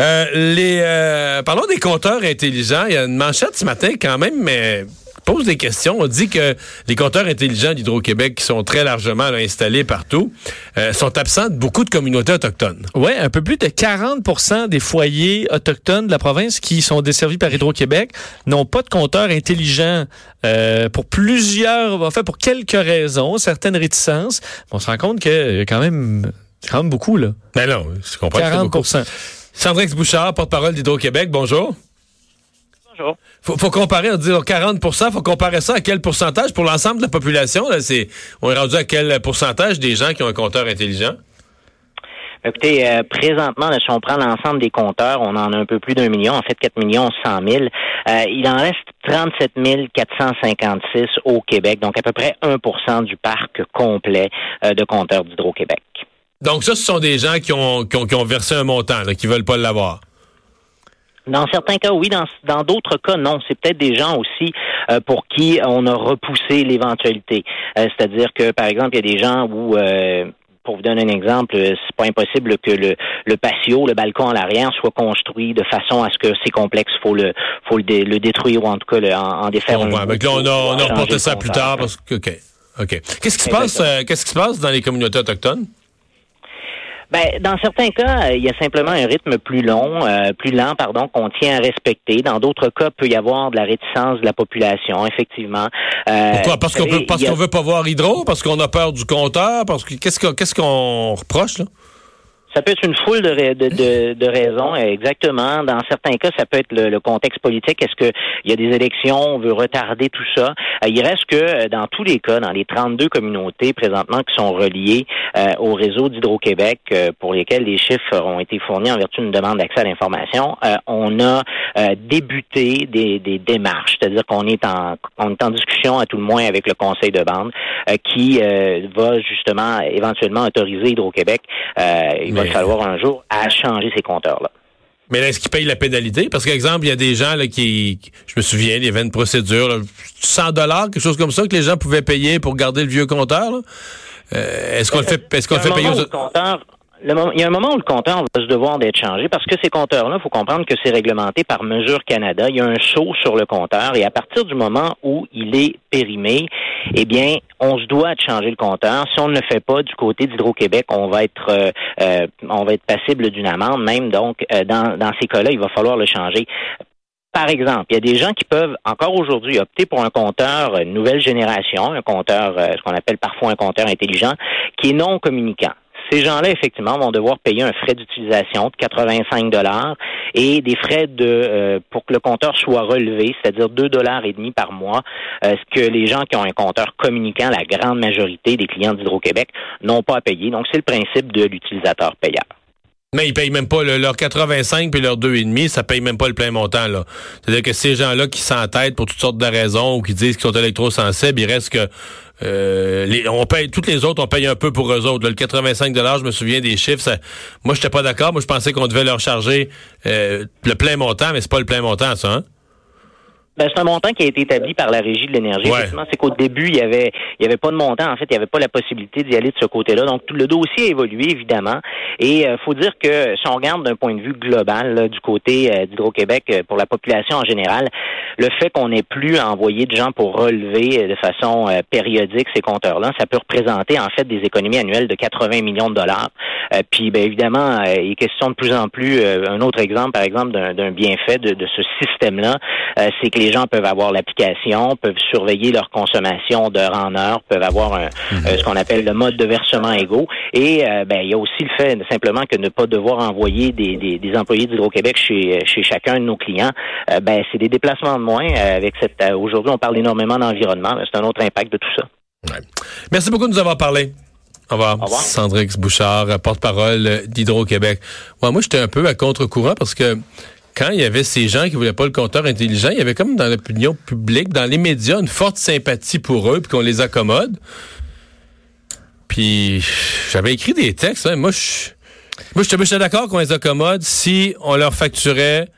Euh, les, euh, parlons des compteurs intelligents. Il y a une manchette ce matin quand même, mais pose des questions. On dit que les compteurs intelligents d'Hydro-Québec, qui sont très largement installés partout, euh, sont absents de beaucoup de communautés autochtones. Oui, un peu plus de 40% des foyers autochtones de la province qui sont desservis par Hydro-Québec n'ont pas de compteurs intelligents euh, pour plusieurs, en fait, pour quelques raisons, certaines réticences. On se rend compte qu'il y a quand même, quand même beaucoup, là. Ben non, je comprends. 40 Sandrix Bouchard, porte-parole d'Hydro-Québec, bonjour. Faut, faut comparer, on dit 40% faut comparer ça à quel pourcentage pour l'ensemble de la population? Là, c'est, on est rendu à quel pourcentage des gens qui ont un compteur intelligent? Écoutez, euh, présentement, si on prend l'ensemble des compteurs, on en a un peu plus d'un million, en fait 4 millions 100 000. Euh, il en reste 37 456 au Québec, donc à peu près 1% du parc complet euh, de compteurs d'Hydro-Québec. Donc ça, ce sont des gens qui ont, qui ont, versé un montant, là, qui veulent pas l'avoir. Dans certains cas, oui. Dans d'autres cas, non. C'est peut-être des gens aussi euh, pour qui on a repoussé l'éventualité. Euh, c'est-à-dire que, par exemple, il y a des gens où euh, pour vous donner un exemple, c'est pas impossible que le, le patio, le balcon à l'arrière soit construit de façon à ce que c'est complexe, faut le faut le, détruire ou en tout cas le, en, défaire. un, là, on a, on a reporté ça plus tard parce que ok, ok. Qu'est-ce qui se passe Qu'est-ce qui se passe dans les communautés autochtones? Ben, dans certains cas, euh, il y a simplement un rythme plus long, euh, plus lent, pardon, qu'on tient à respecter. Dans d'autres cas, il peut y avoir de la réticence de la population, effectivement. Euh, Pourquoi? Parce qu'on veut, parce qu'on veut pas voir Hydro, parce qu'on a peur du compteur, parce que qu'est-ce qu'on qu'est-ce qu'on reproche là? Ça peut être une foule de, de, de, raisons, exactement. Dans certains cas, ça peut être le, contexte politique. Est-ce qu'il y a des élections, on veut retarder tout ça? Euh, il reste que euh, dans tous les cas, dans les 32 communautés présentement qui sont reliées euh, au réseau d'Hydro-Québec, pour lesquels les chiffres ont été fournis en vertu d'une demande d'accès à l'information, on a débuté des, des démarches. C'est-à-dire qu'on est en on est en discussion à tout le moins avec le conseil de bande qui va justement éventuellement autoriser Hydro-Québec il va falloir un jour à changer ces compteurs-là. Mais est-ce qu'ils payent la pénalité? Parce qu'exemple, il y a des gens là, qui, je me souviens, il y avait une procédure, 100 dollars, quelque chose comme ça, que les gens pouvaient payer pour garder le vieux compteur. Euh, est-ce qu'on le fait, est-ce qu'on fait payer aux il y a un moment où le compteur va se devoir d'être changé parce que ces compteurs-là, il faut comprendre que c'est réglementé par Mesure Canada. Il y a un saut sur le compteur et à partir du moment où il est périmé, eh bien, on se doit de changer le compteur. Si on ne le fait pas du côté d'Hydro-Québec, on va être euh, euh, on va être passible d'une amende même. Donc, euh, dans, dans ces cas-là, il va falloir le changer. Par exemple, il y a des gens qui peuvent encore aujourd'hui opter pour un compteur nouvelle génération, un compteur, ce qu'on appelle parfois un compteur intelligent, qui est non communicant. Ces gens-là, effectivement, vont devoir payer un frais d'utilisation de 85 dollars et des frais de euh, pour que le compteur soit relevé, c'est-à-dire 2 dollars et demi par mois, euh, ce que les gens qui ont un compteur communicant, la grande majorité des clients d'Hydro-Québec, n'ont pas à payer. Donc, c'est le principe de l'utilisateur payeur. Mais ils payent même pas leur 85 puis leur 2,5, ça paye même pas le plein montant là. C'est-à-dire que ces gens-là qui s'entêtent pour toutes sortes de raisons ou qui disent qu'ils sont électrosensibles, il reste que euh, les, on paye toutes les autres, on paye un peu pour eux autres. le 85 je me souviens des chiffres. Ça, moi, j'étais pas d'accord. Moi, je pensais qu'on devait leur charger euh, le plein montant, mais c'est pas le plein montant, ça. Hein? Ben, c'est un montant qui a été établi par la Régie de l'énergie. C'est qu'au début, il y avait il y avait pas de montant. En fait, il n'y avait pas la possibilité d'y aller de ce côté-là. Donc, tout le dossier a évolué, évidemment. Et euh, faut dire que si on regarde d'un point de vue global du côté euh, d'Hydro-Québec euh, pour la population en général, le fait qu'on n'ait plus à envoyer de gens pour relever de façon périodique ces compteurs-là, ça peut représenter en fait des économies annuelles de 80 millions de dollars. puis, ben, évidemment, il est question de plus en plus. un autre exemple, par exemple, d'un bienfait de, de ce système-là, c'est que les les gens peuvent avoir l'application, peuvent surveiller leur consommation d'heure en heure, peuvent avoir un, mhm. euh, ce qu'on appelle le mode de versement égaux. Et euh, ben, il y a aussi le fait simplement que ne pas devoir envoyer des, des, employés d'Hydro-Québec chez, chez chacun de nos clients, euh, ben, c'est des déplacements de moins. avec cette Aujourd'hui, on parle énormément d'environnement. C'est un autre impact de tout ça. Merci beaucoup de nous avoir parlé. Au revoir. Au revoir. Sandrix Bouchard, porte-parole d'Hydro-Québec. moi, j'étais un peu à contre-courant parce que quand il y avait ces gens qui voulaient pas le compteur intelligent, il y avait comme dans l'opinion publique, dans les médias, une forte sympathie pour eux, puis qu'on les accommode. Puis j'avais écrit des textes. Hein. Moi, je moi, j'étais d'accord qu'on les accommode si on leur facturait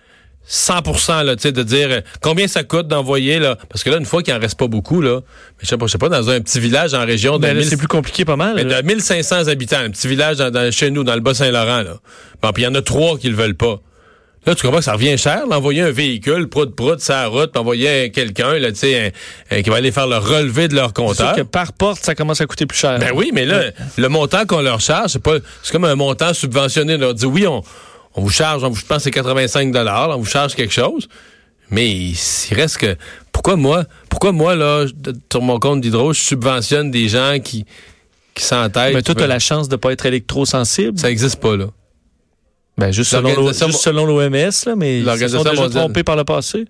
100% là, tu sais, de dire euh, combien ça coûte d'envoyer là, parce que là, une fois qu'il en reste pas beaucoup là, mais je sais pas, je sais pas, dans un petit village en région de, c'est plus compliqué pas mal. Mais de 1500 habitants, un petit village dans, chez nous, dans le Bas-Saint-Laurent là. Bon, puis il y en a trois qui le veulent pas. Là, tu comprends que ça revient cher, d'envoyer un véhicule, prout prout, sa route, envoyer quelqu'un, là, tu sais, qui va aller faire le relevé de leur compteur. C'est que par porte, ça commence à coûter plus cher. Ben oui, mais là, le montant qu'on leur charge, c'est pas, c'est comme un montant subventionné. On leur dit, oui, on, on vous charge, on vous, je pense, c'est 85 on vous charge quelque chose. Mais il reste que, pourquoi moi, pourquoi moi, là, sur mon compte d'hydro, je subventionne des gens qui, qui s'entêtent. Mais toi, tu as la chance de pas être électrosensible? Ça existe pas, là. Ben, juste selon l'OMS, mais ils sont déjà trompés par le passé.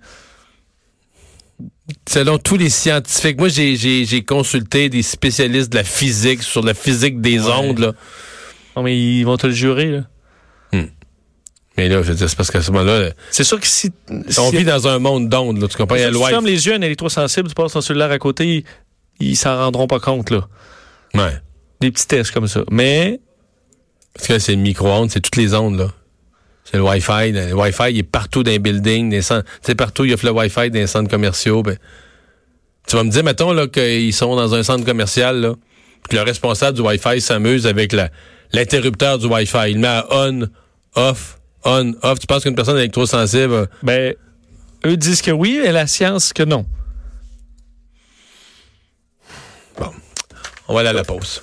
Selon tous les scientifiques, moi j'ai consulté des spécialistes de la physique sur la physique des ondes. Là. Non, mais ils vont te le jurer. Là. Hmm. Mais là, c'est parce qu'à ce moment-là. C'est sûr que si. On vit dans un monde d'ondes, tu comprends? Si tu fermes les yeux un électrosensible, tu passes ton cellulaire à côté, ils s'en rendront pas compte, là. Ouais. Des petits tests comme ça. Mais parce que c'est le micro-ondes, c'est toutes les ondes, là. C'est le Wi-Fi. Le Wi-Fi, il est partout dans les buildings, des centres. Tu sais, partout, il offre le Wi-Fi dans les centres commerciaux. Ben, tu vas me dire, mettons, là, qu'ils sont dans un centre commercial, là, que le responsable du Wi-Fi s'amuse avec l'interrupteur du Wi-Fi. Il met à on, off, on, off. Tu penses qu'une personne électrosensible... Ben, eux disent que oui, et la science que non. Bon. On va aller à la pause.